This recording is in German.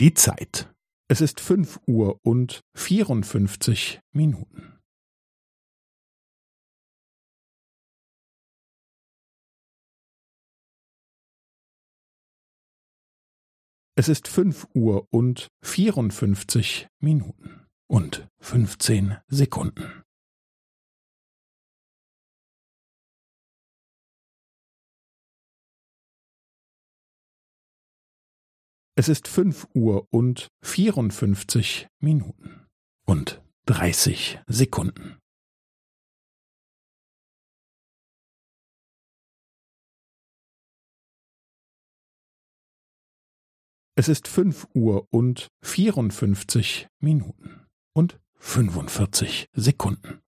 Die Zeit. Es ist fünf Uhr und vierundfünfzig Minuten. Es ist fünf Uhr und vierundfünfzig Minuten und fünfzehn Sekunden. Es ist fünf Uhr und vierundfünfzig Minuten und dreißig Sekunden. Es ist fünf Uhr und vierundfünfzig Minuten und fünfundvierzig Sekunden.